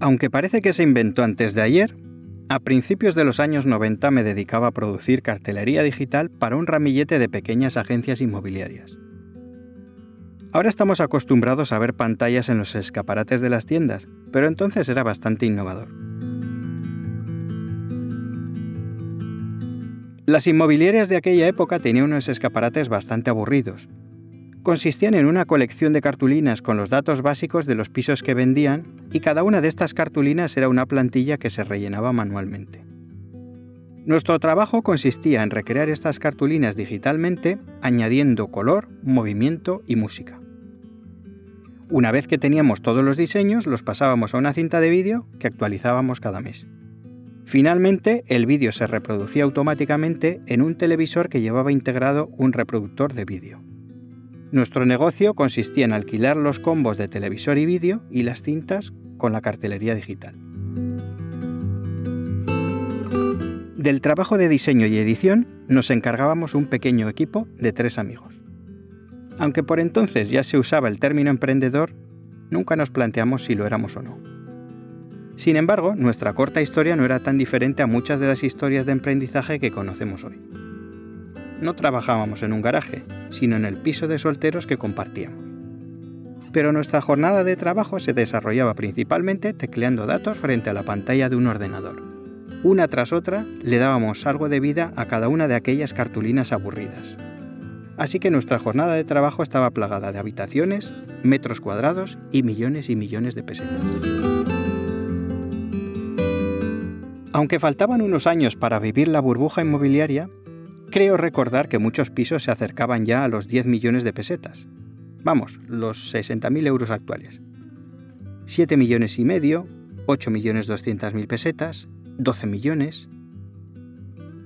Aunque parece que se inventó antes de ayer, a principios de los años 90 me dedicaba a producir cartelería digital para un ramillete de pequeñas agencias inmobiliarias. Ahora estamos acostumbrados a ver pantallas en los escaparates de las tiendas, pero entonces era bastante innovador. Las inmobiliarias de aquella época tenían unos escaparates bastante aburridos, consistían en una colección de cartulinas con los datos básicos de los pisos que vendían y cada una de estas cartulinas era una plantilla que se rellenaba manualmente. Nuestro trabajo consistía en recrear estas cartulinas digitalmente añadiendo color, movimiento y música. Una vez que teníamos todos los diseños, los pasábamos a una cinta de vídeo que actualizábamos cada mes. Finalmente, el vídeo se reproducía automáticamente en un televisor que llevaba integrado un reproductor de vídeo. Nuestro negocio consistía en alquilar los combos de televisor y vídeo y las cintas con la cartelería digital. Del trabajo de diseño y edición nos encargábamos un pequeño equipo de tres amigos. Aunque por entonces ya se usaba el término emprendedor, nunca nos planteamos si lo éramos o no. Sin embargo, nuestra corta historia no era tan diferente a muchas de las historias de emprendizaje que conocemos hoy no trabajábamos en un garaje, sino en el piso de solteros que compartíamos. Pero nuestra jornada de trabajo se desarrollaba principalmente tecleando datos frente a la pantalla de un ordenador. Una tras otra le dábamos algo de vida a cada una de aquellas cartulinas aburridas. Así que nuestra jornada de trabajo estaba plagada de habitaciones, metros cuadrados y millones y millones de pesetas. Aunque faltaban unos años para vivir la burbuja inmobiliaria, Creo recordar que muchos pisos se acercaban ya a los 10 millones de pesetas. Vamos, los 60.000 euros actuales. 7 millones y medio, 8 millones 200 mil pesetas, 12 millones.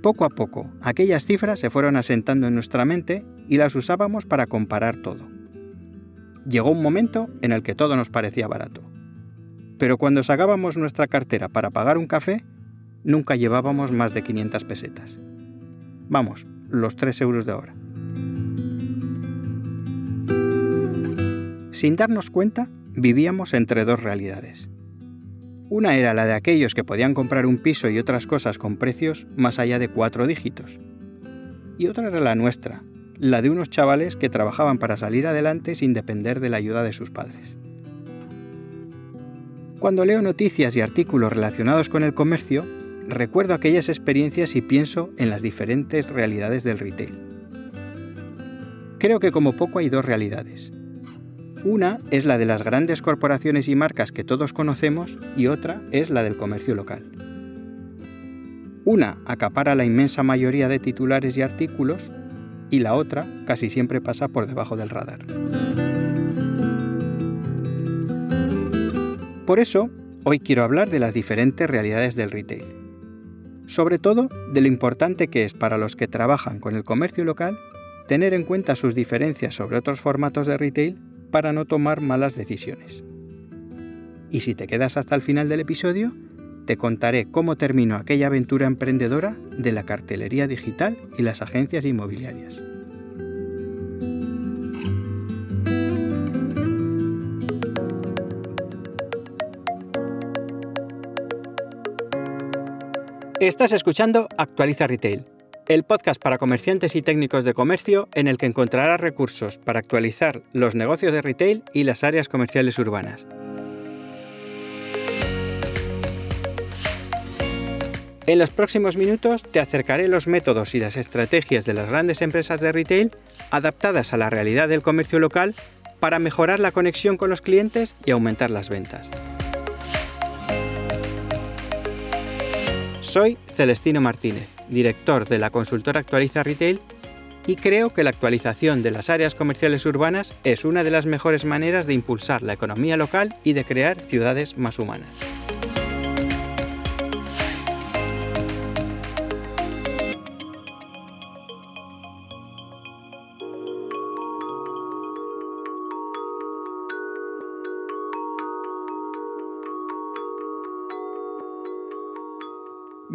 Poco a poco, aquellas cifras se fueron asentando en nuestra mente y las usábamos para comparar todo. Llegó un momento en el que todo nos parecía barato. Pero cuando sacábamos nuestra cartera para pagar un café, nunca llevábamos más de 500 pesetas. Vamos, los 3 euros de ahora. Sin darnos cuenta, vivíamos entre dos realidades. Una era la de aquellos que podían comprar un piso y otras cosas con precios más allá de cuatro dígitos. Y otra era la nuestra, la de unos chavales que trabajaban para salir adelante sin depender de la ayuda de sus padres. Cuando leo noticias y artículos relacionados con el comercio, recuerdo aquellas experiencias y pienso en las diferentes realidades del retail. Creo que como poco hay dos realidades. Una es la de las grandes corporaciones y marcas que todos conocemos y otra es la del comercio local. Una acapara la inmensa mayoría de titulares y artículos y la otra casi siempre pasa por debajo del radar. Por eso, hoy quiero hablar de las diferentes realidades del retail sobre todo de lo importante que es para los que trabajan con el comercio local tener en cuenta sus diferencias sobre otros formatos de retail para no tomar malas decisiones. Y si te quedas hasta el final del episodio, te contaré cómo terminó aquella aventura emprendedora de la cartelería digital y las agencias inmobiliarias. Estás escuchando Actualiza Retail, el podcast para comerciantes y técnicos de comercio en el que encontrarás recursos para actualizar los negocios de retail y las áreas comerciales urbanas. En los próximos minutos te acercaré los métodos y las estrategias de las grandes empresas de retail adaptadas a la realidad del comercio local para mejorar la conexión con los clientes y aumentar las ventas. Soy Celestino Martínez, director de la consultora Actualiza Retail, y creo que la actualización de las áreas comerciales urbanas es una de las mejores maneras de impulsar la economía local y de crear ciudades más humanas.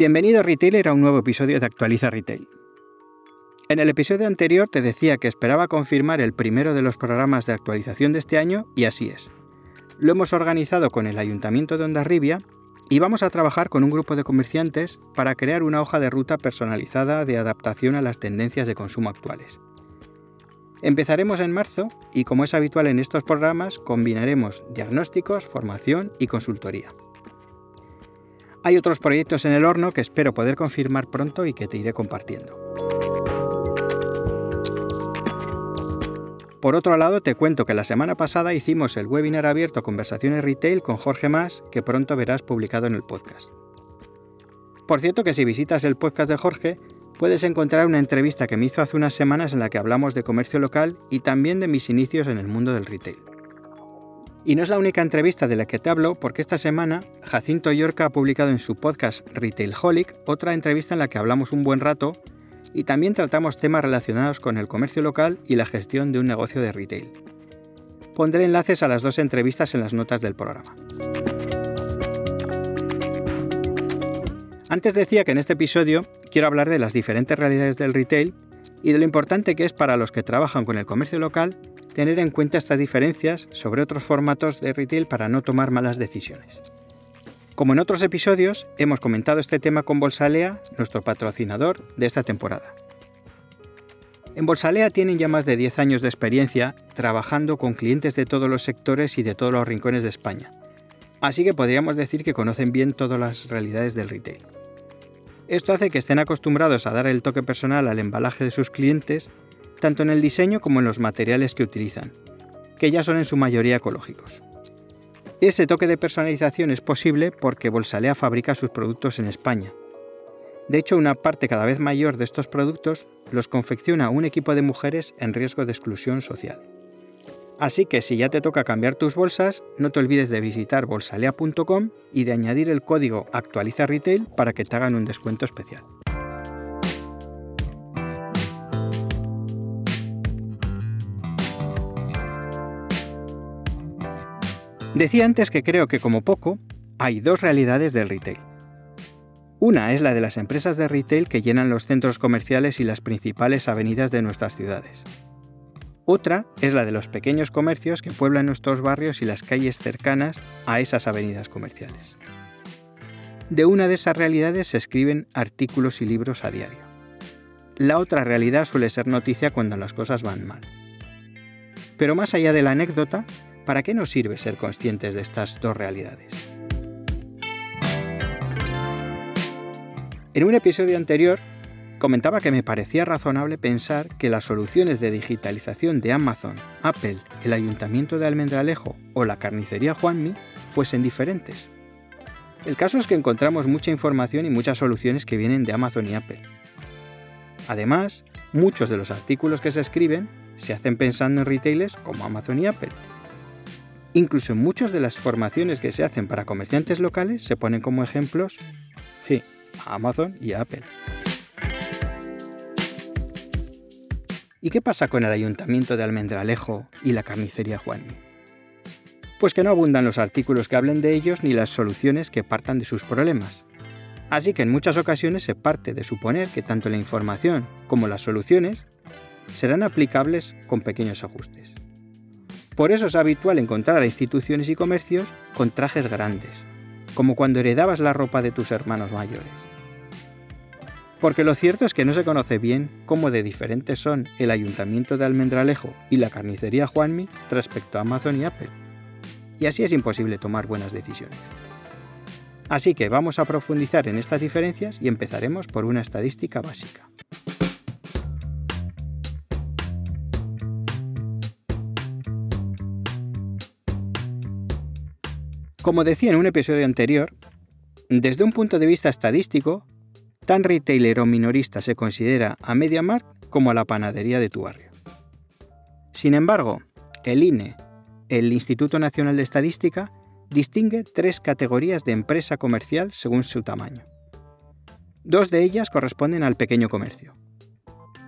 Bienvenido retailer a un nuevo episodio de Actualiza Retail. En el episodio anterior te decía que esperaba confirmar el primero de los programas de actualización de este año y así es. Lo hemos organizado con el Ayuntamiento de Ondarribia y vamos a trabajar con un grupo de comerciantes para crear una hoja de ruta personalizada de adaptación a las tendencias de consumo actuales. Empezaremos en marzo y como es habitual en estos programas combinaremos diagnósticos, formación y consultoría. Hay otros proyectos en el horno que espero poder confirmar pronto y que te iré compartiendo. Por otro lado, te cuento que la semana pasada hicimos el webinar abierto Conversaciones Retail con Jorge Más, que pronto verás publicado en el podcast. Por cierto que si visitas el podcast de Jorge, puedes encontrar una entrevista que me hizo hace unas semanas en la que hablamos de comercio local y también de mis inicios en el mundo del retail. Y no es la única entrevista de la que te hablo, porque esta semana Jacinto Yorca ha publicado en su podcast Retail Holic otra entrevista en la que hablamos un buen rato y también tratamos temas relacionados con el comercio local y la gestión de un negocio de retail. Pondré enlaces a las dos entrevistas en las notas del programa. Antes decía que en este episodio quiero hablar de las diferentes realidades del retail y de lo importante que es para los que trabajan con el comercio local tener en cuenta estas diferencias sobre otros formatos de retail para no tomar malas decisiones. Como en otros episodios, hemos comentado este tema con Bolsalea, nuestro patrocinador de esta temporada. En Bolsalea tienen ya más de 10 años de experiencia trabajando con clientes de todos los sectores y de todos los rincones de España. Así que podríamos decir que conocen bien todas las realidades del retail. Esto hace que estén acostumbrados a dar el toque personal al embalaje de sus clientes, tanto en el diseño como en los materiales que utilizan, que ya son en su mayoría ecológicos. Ese toque de personalización es posible porque Bolsalea fabrica sus productos en España. De hecho, una parte cada vez mayor de estos productos los confecciona un equipo de mujeres en riesgo de exclusión social. Así que si ya te toca cambiar tus bolsas, no te olvides de visitar bolsalea.com y de añadir el código Actualiza Retail para que te hagan un descuento especial. Decía antes que creo que como poco hay dos realidades del retail. Una es la de las empresas de retail que llenan los centros comerciales y las principales avenidas de nuestras ciudades. Otra es la de los pequeños comercios que pueblan nuestros barrios y las calles cercanas a esas avenidas comerciales. De una de esas realidades se escriben artículos y libros a diario. La otra realidad suele ser noticia cuando las cosas van mal. Pero más allá de la anécdota, ¿Para qué nos sirve ser conscientes de estas dos realidades? En un episodio anterior comentaba que me parecía razonable pensar que las soluciones de digitalización de Amazon, Apple, el Ayuntamiento de Almendralejo o la carnicería Juanmi fuesen diferentes. El caso es que encontramos mucha información y muchas soluciones que vienen de Amazon y Apple. Además, muchos de los artículos que se escriben se hacen pensando en retailers como Amazon y Apple, Incluso muchas de las formaciones que se hacen para comerciantes locales se ponen como ejemplos, sí, a Amazon y a Apple. ¿Y qué pasa con el ayuntamiento de Almendralejo y la carnicería Juan? Pues que no abundan los artículos que hablen de ellos ni las soluciones que partan de sus problemas. Así que en muchas ocasiones se parte de suponer que tanto la información como las soluciones serán aplicables con pequeños ajustes. Por eso es habitual encontrar a instituciones y comercios con trajes grandes, como cuando heredabas la ropa de tus hermanos mayores. Porque lo cierto es que no se conoce bien cómo de diferentes son el Ayuntamiento de Almendralejo y la carnicería Juanmi respecto a Amazon y Apple. Y así es imposible tomar buenas decisiones. Así que vamos a profundizar en estas diferencias y empezaremos por una estadística básica. Como decía en un episodio anterior, desde un punto de vista estadístico, tan retailer o minorista se considera a MediaMarkt como a la panadería de tu barrio. Sin embargo, el INE, el Instituto Nacional de Estadística, distingue tres categorías de empresa comercial según su tamaño. Dos de ellas corresponden al pequeño comercio.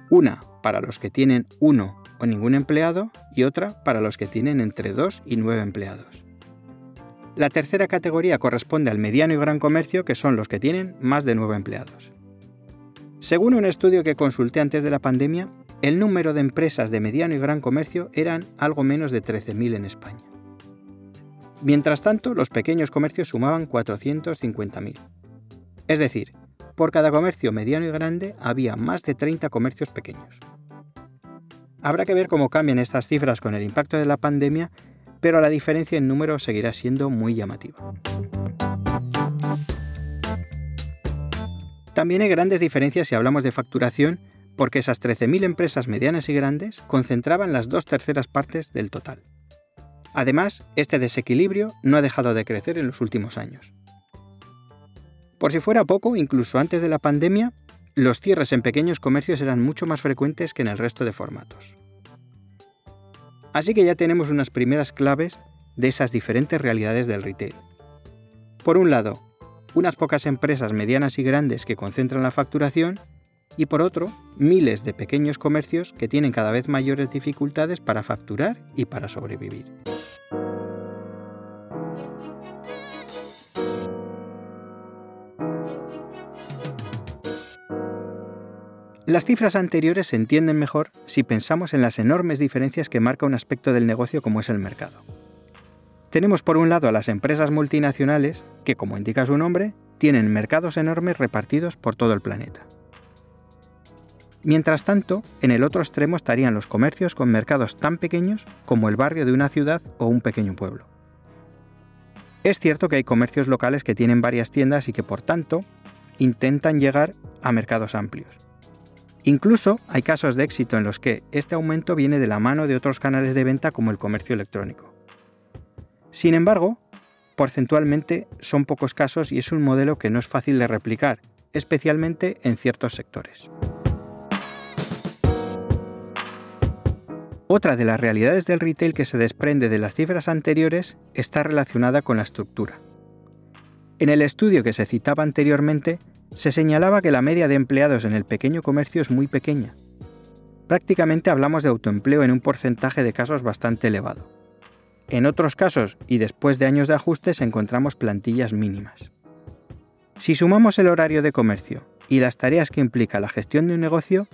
Una para los que tienen uno o ningún empleado y otra para los que tienen entre dos y nueve empleados. La tercera categoría corresponde al mediano y gran comercio, que son los que tienen más de nueve empleados. Según un estudio que consulté antes de la pandemia, el número de empresas de mediano y gran comercio eran algo menos de 13.000 en España. Mientras tanto, los pequeños comercios sumaban 450.000. Es decir, por cada comercio mediano y grande había más de 30 comercios pequeños. Habrá que ver cómo cambian estas cifras con el impacto de la pandemia, pero la diferencia en número seguirá siendo muy llamativa. También hay grandes diferencias si hablamos de facturación, porque esas 13.000 empresas medianas y grandes concentraban las dos terceras partes del total. Además, este desequilibrio no ha dejado de crecer en los últimos años. Por si fuera poco, incluso antes de la pandemia, los cierres en pequeños comercios eran mucho más frecuentes que en el resto de formatos. Así que ya tenemos unas primeras claves de esas diferentes realidades del retail. Por un lado, unas pocas empresas medianas y grandes que concentran la facturación y por otro, miles de pequeños comercios que tienen cada vez mayores dificultades para facturar y para sobrevivir. Las cifras anteriores se entienden mejor si pensamos en las enormes diferencias que marca un aspecto del negocio como es el mercado. Tenemos por un lado a las empresas multinacionales, que como indica su nombre, tienen mercados enormes repartidos por todo el planeta. Mientras tanto, en el otro extremo estarían los comercios con mercados tan pequeños como el barrio de una ciudad o un pequeño pueblo. Es cierto que hay comercios locales que tienen varias tiendas y que por tanto intentan llegar a mercados amplios. Incluso hay casos de éxito en los que este aumento viene de la mano de otros canales de venta como el comercio electrónico. Sin embargo, porcentualmente son pocos casos y es un modelo que no es fácil de replicar, especialmente en ciertos sectores. Otra de las realidades del retail que se desprende de las cifras anteriores está relacionada con la estructura. En el estudio que se citaba anteriormente, se señalaba que la media de empleados en el pequeño comercio es muy pequeña. Prácticamente hablamos de autoempleo en un porcentaje de casos bastante elevado. En otros casos, y después de años de ajustes, encontramos plantillas mínimas. Si sumamos el horario de comercio y las tareas que implica la gestión de un negocio,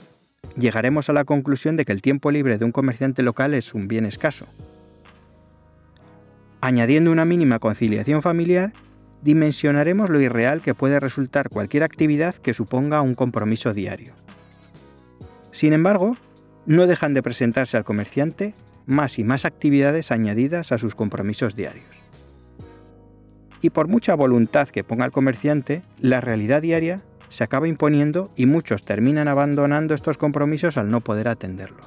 llegaremos a la conclusión de que el tiempo libre de un comerciante local es un bien escaso. Añadiendo una mínima conciliación familiar, dimensionaremos lo irreal que puede resultar cualquier actividad que suponga un compromiso diario. Sin embargo, no dejan de presentarse al comerciante más y más actividades añadidas a sus compromisos diarios. Y por mucha voluntad que ponga el comerciante, la realidad diaria se acaba imponiendo y muchos terminan abandonando estos compromisos al no poder atenderlos.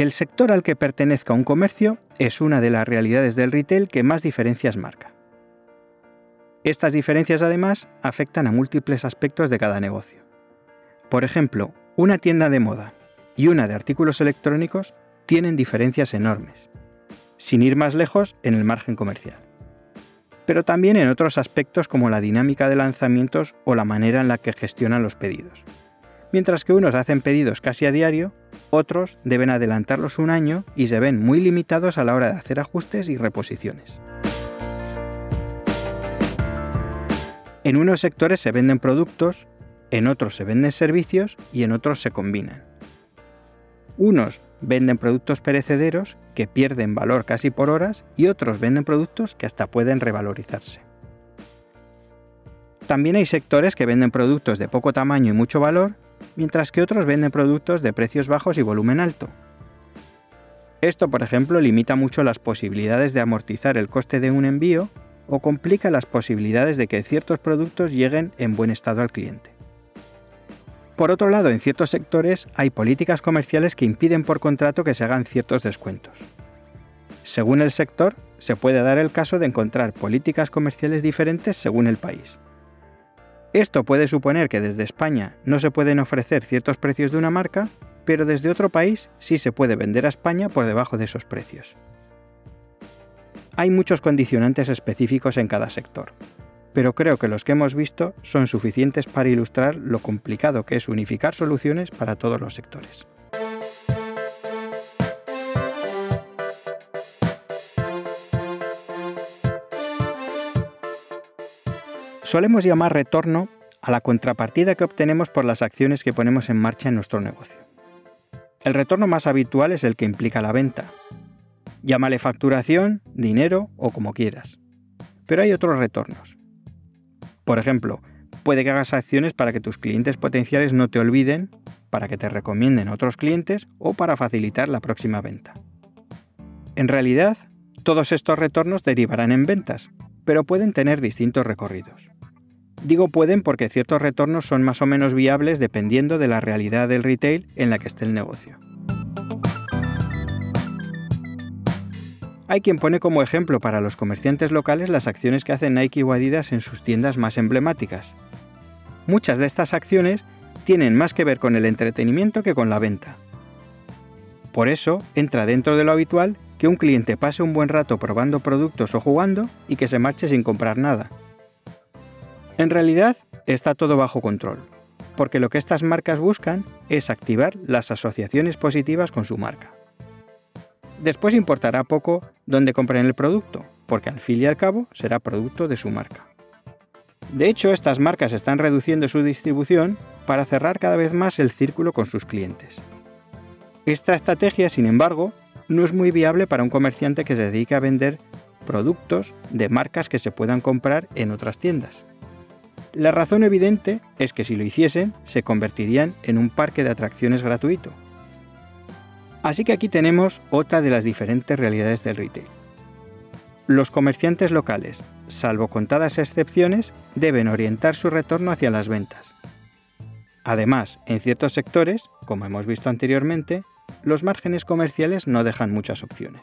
El sector al que pertenezca un comercio es una de las realidades del retail que más diferencias marca. Estas diferencias además afectan a múltiples aspectos de cada negocio. Por ejemplo, una tienda de moda y una de artículos electrónicos tienen diferencias enormes, sin ir más lejos en el margen comercial. Pero también en otros aspectos como la dinámica de lanzamientos o la manera en la que gestionan los pedidos. Mientras que unos hacen pedidos casi a diario, otros deben adelantarlos un año y se ven muy limitados a la hora de hacer ajustes y reposiciones. En unos sectores se venden productos, en otros se venden servicios y en otros se combinan. Unos venden productos perecederos que pierden valor casi por horas y otros venden productos que hasta pueden revalorizarse. También hay sectores que venden productos de poco tamaño y mucho valor, mientras que otros venden productos de precios bajos y volumen alto. Esto, por ejemplo, limita mucho las posibilidades de amortizar el coste de un envío o complica las posibilidades de que ciertos productos lleguen en buen estado al cliente. Por otro lado, en ciertos sectores hay políticas comerciales que impiden por contrato que se hagan ciertos descuentos. Según el sector, se puede dar el caso de encontrar políticas comerciales diferentes según el país. Esto puede suponer que desde España no se pueden ofrecer ciertos precios de una marca, pero desde otro país sí se puede vender a España por debajo de esos precios. Hay muchos condicionantes específicos en cada sector, pero creo que los que hemos visto son suficientes para ilustrar lo complicado que es unificar soluciones para todos los sectores. Solemos llamar retorno a la contrapartida que obtenemos por las acciones que ponemos en marcha en nuestro negocio. El retorno más habitual es el que implica la venta. Llámale facturación, dinero o como quieras. Pero hay otros retornos. Por ejemplo, puede que hagas acciones para que tus clientes potenciales no te olviden, para que te recomienden otros clientes o para facilitar la próxima venta. En realidad, todos estos retornos derivarán en ventas, pero pueden tener distintos recorridos. Digo pueden porque ciertos retornos son más o menos viables dependiendo de la realidad del retail en la que esté el negocio. Hay quien pone como ejemplo para los comerciantes locales las acciones que hacen Nike o en sus tiendas más emblemáticas. Muchas de estas acciones tienen más que ver con el entretenimiento que con la venta. Por eso entra dentro de lo habitual que un cliente pase un buen rato probando productos o jugando y que se marche sin comprar nada. En realidad está todo bajo control, porque lo que estas marcas buscan es activar las asociaciones positivas con su marca. Después importará poco dónde compren el producto, porque al fin y al cabo será producto de su marca. De hecho, estas marcas están reduciendo su distribución para cerrar cada vez más el círculo con sus clientes. Esta estrategia, sin embargo, no es muy viable para un comerciante que se dedique a vender productos de marcas que se puedan comprar en otras tiendas. La razón evidente es que si lo hiciesen, se convertirían en un parque de atracciones gratuito. Así que aquí tenemos otra de las diferentes realidades del retail. Los comerciantes locales, salvo contadas excepciones, deben orientar su retorno hacia las ventas. Además, en ciertos sectores, como hemos visto anteriormente, los márgenes comerciales no dejan muchas opciones.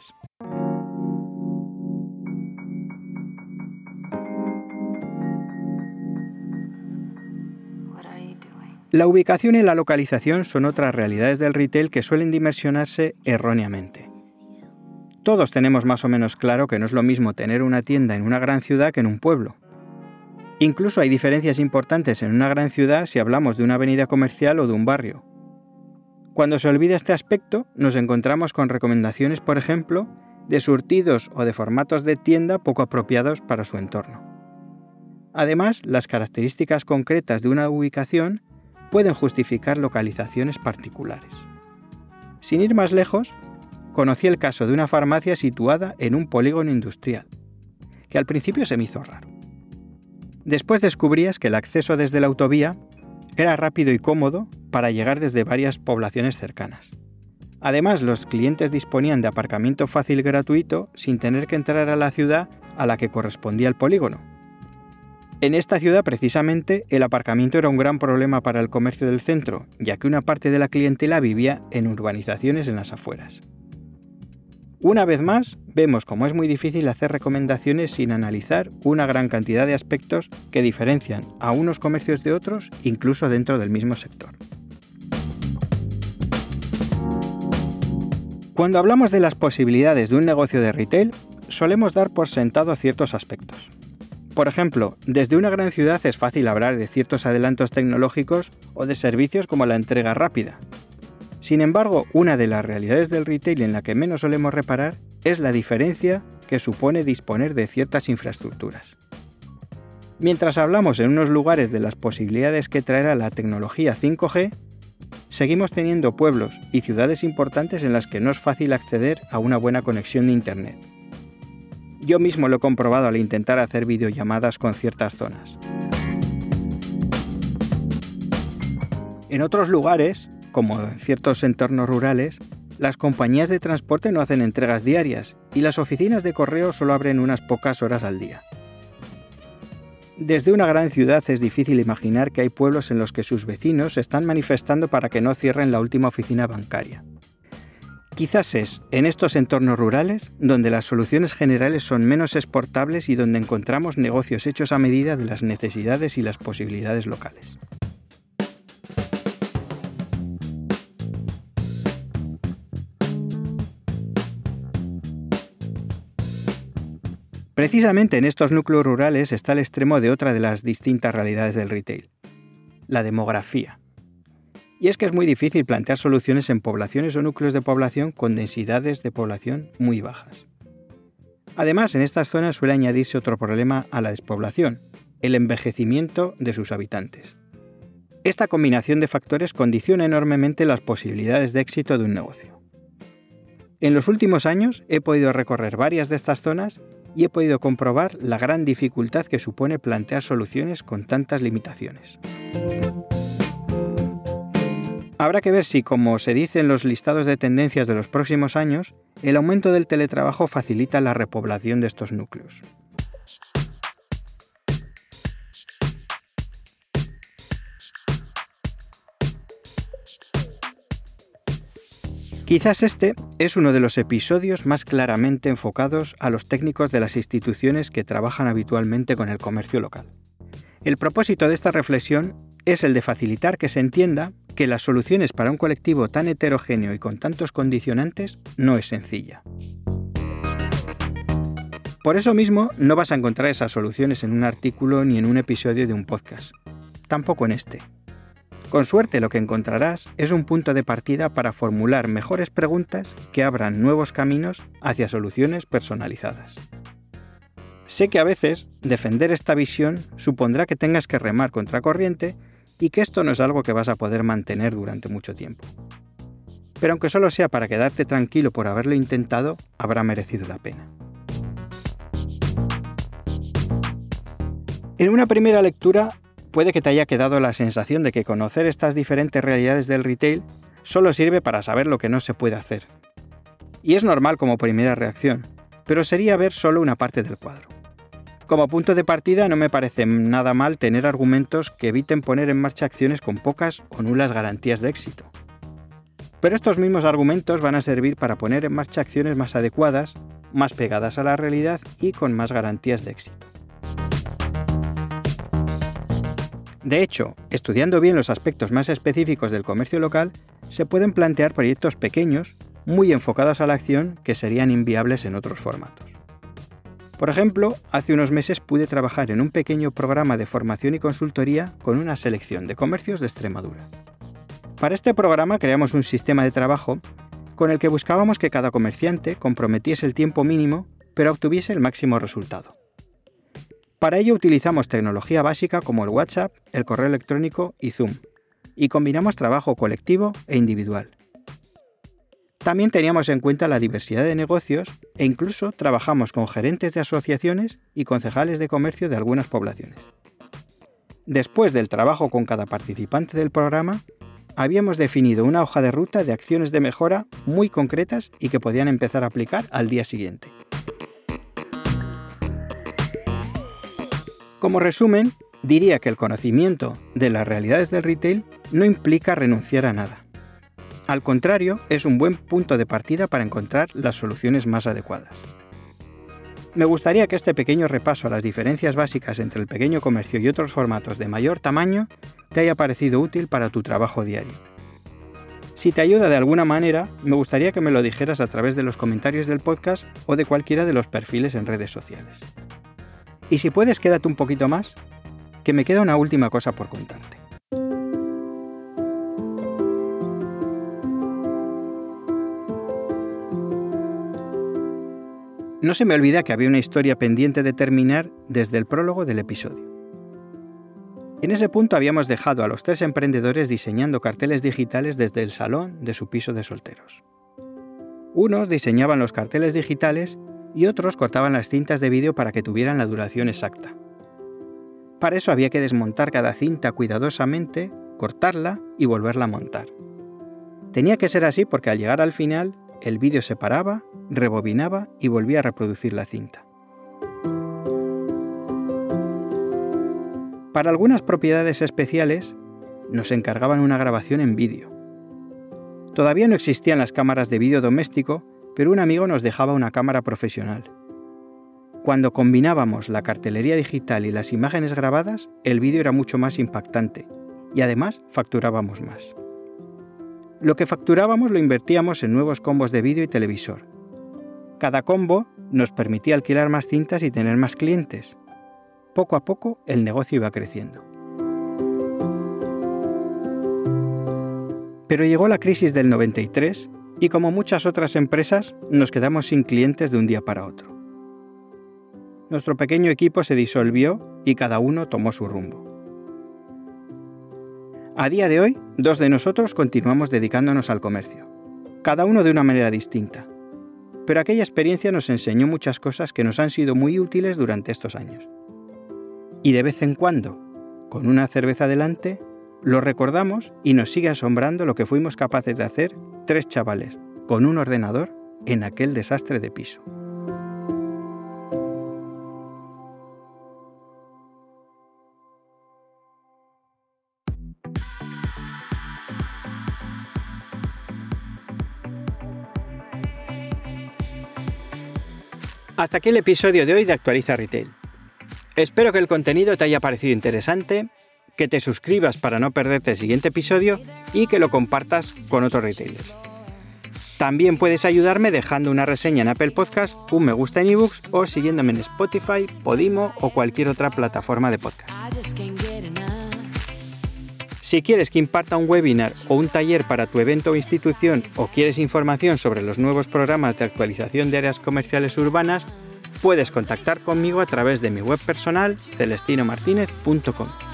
La ubicación y la localización son otras realidades del retail que suelen dimensionarse erróneamente. Todos tenemos más o menos claro que no es lo mismo tener una tienda en una gran ciudad que en un pueblo. Incluso hay diferencias importantes en una gran ciudad si hablamos de una avenida comercial o de un barrio. Cuando se olvida este aspecto, nos encontramos con recomendaciones, por ejemplo, de surtidos o de formatos de tienda poco apropiados para su entorno. Además, las características concretas de una ubicación pueden justificar localizaciones particulares. Sin ir más lejos, conocí el caso de una farmacia situada en un polígono industrial, que al principio se me hizo raro. Después descubrías que el acceso desde la autovía era rápido y cómodo para llegar desde varias poblaciones cercanas. Además, los clientes disponían de aparcamiento fácil gratuito sin tener que entrar a la ciudad a la que correspondía el polígono, en esta ciudad precisamente el aparcamiento era un gran problema para el comercio del centro, ya que una parte de la clientela vivía en urbanizaciones en las afueras. Una vez más, vemos cómo es muy difícil hacer recomendaciones sin analizar una gran cantidad de aspectos que diferencian a unos comercios de otros, incluso dentro del mismo sector. Cuando hablamos de las posibilidades de un negocio de retail, solemos dar por sentado ciertos aspectos. Por ejemplo, desde una gran ciudad es fácil hablar de ciertos adelantos tecnológicos o de servicios como la entrega rápida. Sin embargo, una de las realidades del retail en la que menos solemos reparar es la diferencia que supone disponer de ciertas infraestructuras. Mientras hablamos en unos lugares de las posibilidades que traerá la tecnología 5G, seguimos teniendo pueblos y ciudades importantes en las que no es fácil acceder a una buena conexión de Internet yo mismo lo he comprobado al intentar hacer videollamadas con ciertas zonas. En otros lugares, como en ciertos entornos rurales, las compañías de transporte no hacen entregas diarias y las oficinas de correo solo abren unas pocas horas al día. Desde una gran ciudad es difícil imaginar que hay pueblos en los que sus vecinos se están manifestando para que no cierren la última oficina bancaria. Quizás es en estos entornos rurales donde las soluciones generales son menos exportables y donde encontramos negocios hechos a medida de las necesidades y las posibilidades locales. Precisamente en estos núcleos rurales está el extremo de otra de las distintas realidades del retail, la demografía. Y es que es muy difícil plantear soluciones en poblaciones o núcleos de población con densidades de población muy bajas. Además, en estas zonas suele añadirse otro problema a la despoblación, el envejecimiento de sus habitantes. Esta combinación de factores condiciona enormemente las posibilidades de éxito de un negocio. En los últimos años he podido recorrer varias de estas zonas y he podido comprobar la gran dificultad que supone plantear soluciones con tantas limitaciones. Habrá que ver si, como se dice en los listados de tendencias de los próximos años, el aumento del teletrabajo facilita la repoblación de estos núcleos. Quizás este es uno de los episodios más claramente enfocados a los técnicos de las instituciones que trabajan habitualmente con el comercio local. El propósito de esta reflexión es el de facilitar que se entienda que las soluciones para un colectivo tan heterogéneo y con tantos condicionantes no es sencilla. Por eso mismo no vas a encontrar esas soluciones en un artículo ni en un episodio de un podcast, tampoco en este. Con suerte lo que encontrarás es un punto de partida para formular mejores preguntas que abran nuevos caminos hacia soluciones personalizadas. Sé que a veces defender esta visión supondrá que tengas que remar contra corriente y que esto no es algo que vas a poder mantener durante mucho tiempo. Pero aunque solo sea para quedarte tranquilo por haberlo intentado, habrá merecido la pena. En una primera lectura puede que te haya quedado la sensación de que conocer estas diferentes realidades del retail solo sirve para saber lo que no se puede hacer. Y es normal como primera reacción, pero sería ver solo una parte del cuadro. Como punto de partida no me parece nada mal tener argumentos que eviten poner en marcha acciones con pocas o nulas garantías de éxito. Pero estos mismos argumentos van a servir para poner en marcha acciones más adecuadas, más pegadas a la realidad y con más garantías de éxito. De hecho, estudiando bien los aspectos más específicos del comercio local, se pueden plantear proyectos pequeños, muy enfocados a la acción, que serían inviables en otros formatos. Por ejemplo, hace unos meses pude trabajar en un pequeño programa de formación y consultoría con una selección de comercios de Extremadura. Para este programa creamos un sistema de trabajo con el que buscábamos que cada comerciante comprometiese el tiempo mínimo, pero obtuviese el máximo resultado. Para ello utilizamos tecnología básica como el WhatsApp, el correo electrónico y Zoom, y combinamos trabajo colectivo e individual. También teníamos en cuenta la diversidad de negocios e incluso trabajamos con gerentes de asociaciones y concejales de comercio de algunas poblaciones. Después del trabajo con cada participante del programa, habíamos definido una hoja de ruta de acciones de mejora muy concretas y que podían empezar a aplicar al día siguiente. Como resumen, diría que el conocimiento de las realidades del retail no implica renunciar a nada. Al contrario, es un buen punto de partida para encontrar las soluciones más adecuadas. Me gustaría que este pequeño repaso a las diferencias básicas entre el pequeño comercio y otros formatos de mayor tamaño te haya parecido útil para tu trabajo diario. Si te ayuda de alguna manera, me gustaría que me lo dijeras a través de los comentarios del podcast o de cualquiera de los perfiles en redes sociales. Y si puedes, quédate un poquito más, que me queda una última cosa por contarte. No se me olvida que había una historia pendiente de terminar desde el prólogo del episodio. En ese punto habíamos dejado a los tres emprendedores diseñando carteles digitales desde el salón de su piso de solteros. Unos diseñaban los carteles digitales y otros cortaban las cintas de vídeo para que tuvieran la duración exacta. Para eso había que desmontar cada cinta cuidadosamente, cortarla y volverla a montar. Tenía que ser así porque al llegar al final el vídeo se paraba, rebobinaba y volvía a reproducir la cinta. Para algunas propiedades especiales, nos encargaban una grabación en vídeo. Todavía no existían las cámaras de vídeo doméstico, pero un amigo nos dejaba una cámara profesional. Cuando combinábamos la cartelería digital y las imágenes grabadas, el vídeo era mucho más impactante y además facturábamos más. Lo que facturábamos lo invertíamos en nuevos combos de vídeo y televisor. Cada combo nos permitía alquilar más cintas y tener más clientes. Poco a poco el negocio iba creciendo. Pero llegó la crisis del 93 y como muchas otras empresas nos quedamos sin clientes de un día para otro. Nuestro pequeño equipo se disolvió y cada uno tomó su rumbo. A día de hoy, dos de nosotros continuamos dedicándonos al comercio, cada uno de una manera distinta. Pero aquella experiencia nos enseñó muchas cosas que nos han sido muy útiles durante estos años. Y de vez en cuando, con una cerveza delante, lo recordamos y nos sigue asombrando lo que fuimos capaces de hacer tres chavales con un ordenador en aquel desastre de piso. Hasta aquí el episodio de hoy de Actualiza Retail. Espero que el contenido te haya parecido interesante que te suscribas para no perderte el siguiente episodio y que lo compartas con otros retailers. También puedes ayudarme dejando una reseña en Apple Podcast, un me gusta en ebooks o siguiéndome en Spotify, Podimo o cualquier otra plataforma de podcast. Si quieres que imparta un webinar o un taller para tu evento o institución o quieres información sobre los nuevos programas de actualización de áreas comerciales urbanas, puedes contactar conmigo a través de mi web personal celestinomartinez.com.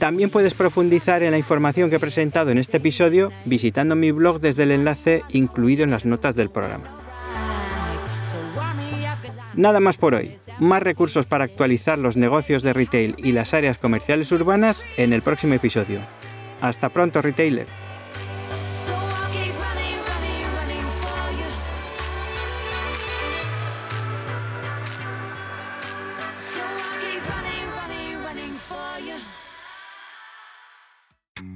También puedes profundizar en la información que he presentado en este episodio visitando mi blog desde el enlace incluido en las notas del programa. Nada más por hoy. Más recursos para actualizar los negocios de retail y las áreas comerciales urbanas en el próximo episodio. Hasta pronto, retailer.